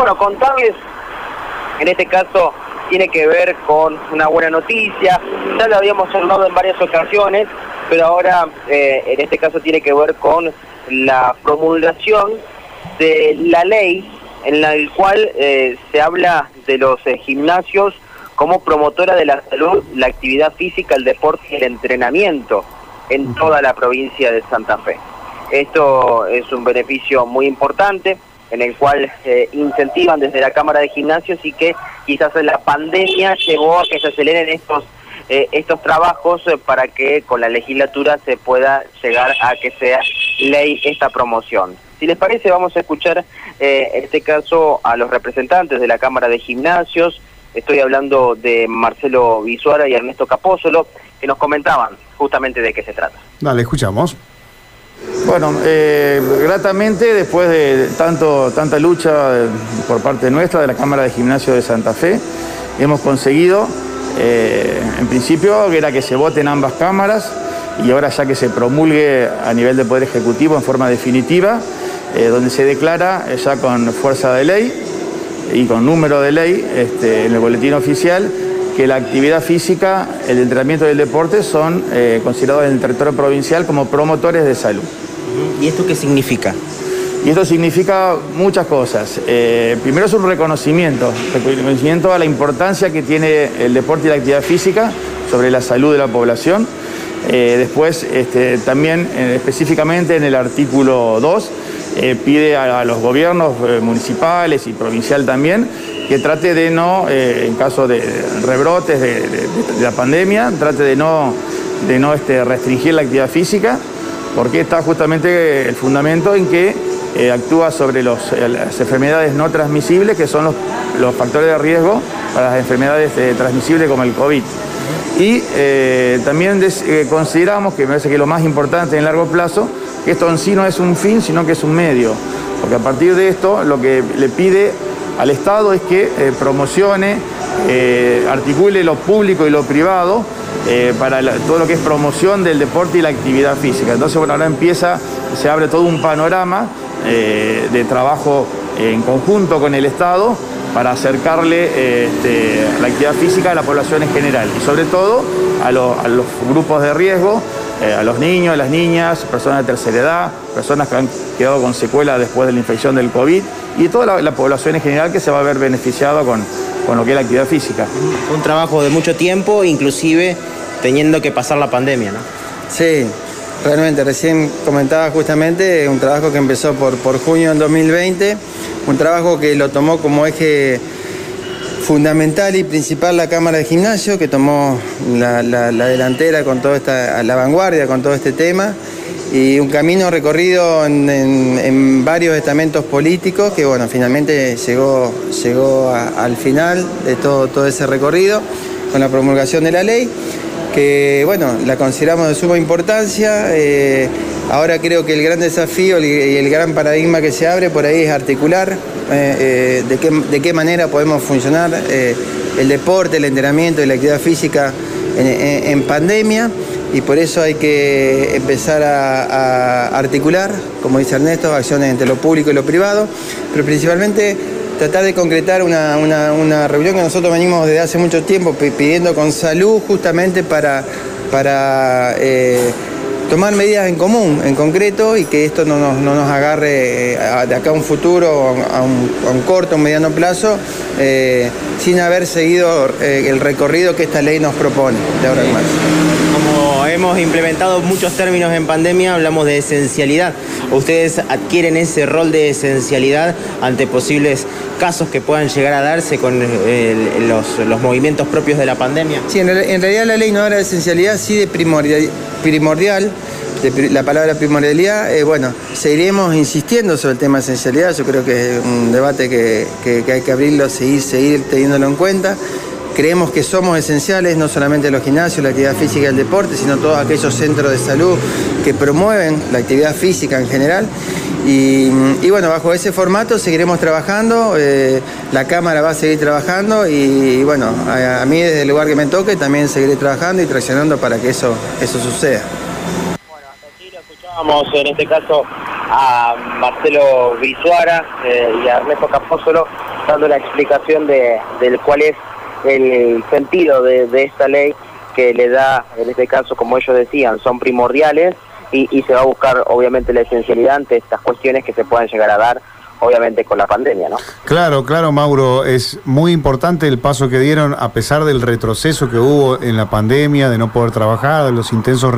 Bueno, contarles, en este caso tiene que ver con una buena noticia, ya lo habíamos hablado en varias ocasiones, pero ahora eh, en este caso tiene que ver con la promulgación de la ley en la cual eh, se habla de los eh, gimnasios como promotora de la salud, la actividad física, el deporte y el entrenamiento en toda la provincia de Santa Fe. Esto es un beneficio muy importante en el cual eh, incentivan desde la Cámara de Gimnasios y que quizás la pandemia llevó a que se aceleren estos eh, estos trabajos eh, para que con la legislatura se pueda llegar a que sea ley esta promoción. Si les parece, vamos a escuchar en este caso a los representantes de la Cámara de Gimnasios. Estoy hablando de Marcelo Visuara y Ernesto Capósolo, que nos comentaban justamente de qué se trata. Dale, escuchamos. Bueno, eh, gratamente, después de tanto, tanta lucha por parte nuestra, de la Cámara de Gimnasio de Santa Fe, hemos conseguido, eh, en principio, que era que se voten ambas cámaras y ahora ya que se promulgue a nivel de Poder Ejecutivo en forma definitiva, eh, donde se declara ya con fuerza de ley y con número de ley este, en el boletín oficial que la actividad física, el entrenamiento y el deporte son considerados en el territorio provincial como promotores de salud. ¿Y esto qué significa? Y esto significa muchas cosas. Eh, primero es un reconocimiento, reconocimiento a la importancia que tiene el deporte y la actividad física sobre la salud de la población. Eh, después, este, también eh, específicamente en el artículo 2, pide a, los gobiernos municipales y provincial también que trate de no, en caso de rebrotes de, la pandemia, trate de no, de no este, restringir la actividad física porque está justamente el fundamento en que eh, actúa sobre eh, las enfermedades no transmisibles, que son los, factores de riesgo para las enfermedades eh, transmisibles como el COVID. Y también consideramos, que me parece que lo más importante en largo plazo, que esto en sí no es un fin, sino que es un medio, porque a partir de esto lo que le pide al Estado es que promocione, articule lo público y lo privado, eh, para todo lo que es promoción del deporte y la actividad física. Entonces, bueno, ahora empieza, se abre todo un panorama eh, de trabajo en conjunto con el Estado para acercarle este, la actividad física a la población en general y sobre todo a, los grupos de riesgo, eh, a los niños, a las niñas, personas de tercera edad, personas que han quedado con secuelas después de la infección del COVID y toda la, población en general que se va a ver beneficiada con, con lo que es la actividad física. Un trabajo de mucho tiempo, inclusive teniendo que pasar la pandemia, ¿no? Sí, realmente, recién comentaba justamente un trabajo que empezó por, por junio del 2020, un trabajo que lo tomó como eje fundamental y principal la Cámara de Gimnasio, que tomó la, delantera con toda esta, la vanguardia con todo este tema, y un camino recorrido en, varios estamentos políticos que, bueno, finalmente llegó, llegó al final de todo, todo ese recorrido con la promulgación de la ley que bueno, la consideramos de suma importancia. Eh, ahora creo que el gran desafío y el gran paradigma que se abre por ahí es articular eh, eh, de, qué, manera podemos funcionar el deporte, el entrenamiento y la actividad física en, pandemia y por eso hay que empezar a, a articular, como dice Ernesto, acciones entre lo público y lo privado, pero principalmente tratar de concretar una, reunión que nosotros venimos desde hace mucho tiempo pidiendo con salud justamente para, para eh, tomar medidas en común, en concreto, y que esto no nos, agarre eh, de acá a un futuro, a un, a un corto, un mediano plazo, eh, sin haber seguido el recorrido que esta ley nos propone de ahora en más hemos implementado muchos términos en pandemia, hablamos de esencialidad. ¿Ustedes adquieren ese rol de esencialidad ante posibles casos que puedan llegar a darse con los, movimientos propios de la pandemia? Sí, en, realidad la ley no habla de esencialidad, sí de primordial. la palabra primordialidad, eh, bueno, seguiremos insistiendo sobre el tema de esencialidad, yo creo que es un debate que, que hay que abrirlo, seguir, seguir teniéndolo en cuenta. Creemos que somos esenciales, no solamente los gimnasios, la actividad física y el deporte, sino todos aquellos centros de salud que promueven la actividad física en general. Y, bueno, bajo ese formato seguiremos trabajando, eh, la Cámara va a seguir trabajando y, bueno, a, mí desde el lugar que me toque también seguiré trabajando y traccionando para que eso, eso suceda. Bueno, aquí lo escuchábamos en este caso a Marcelo Brizuara eh, y a Ernesto Capósolo dando la explicación de, del cuál es el sentido de, de esta ley que le da, en este caso, como ellos decían, son primordiales y, y se va a buscar obviamente la esencialidad ante estas cuestiones que se puedan llegar a dar obviamente con la pandemia, ¿no? Claro, claro, Mauro, es muy importante el paso que dieron a pesar del retroceso que hubo en la pandemia, de no poder trabajar, de los intensos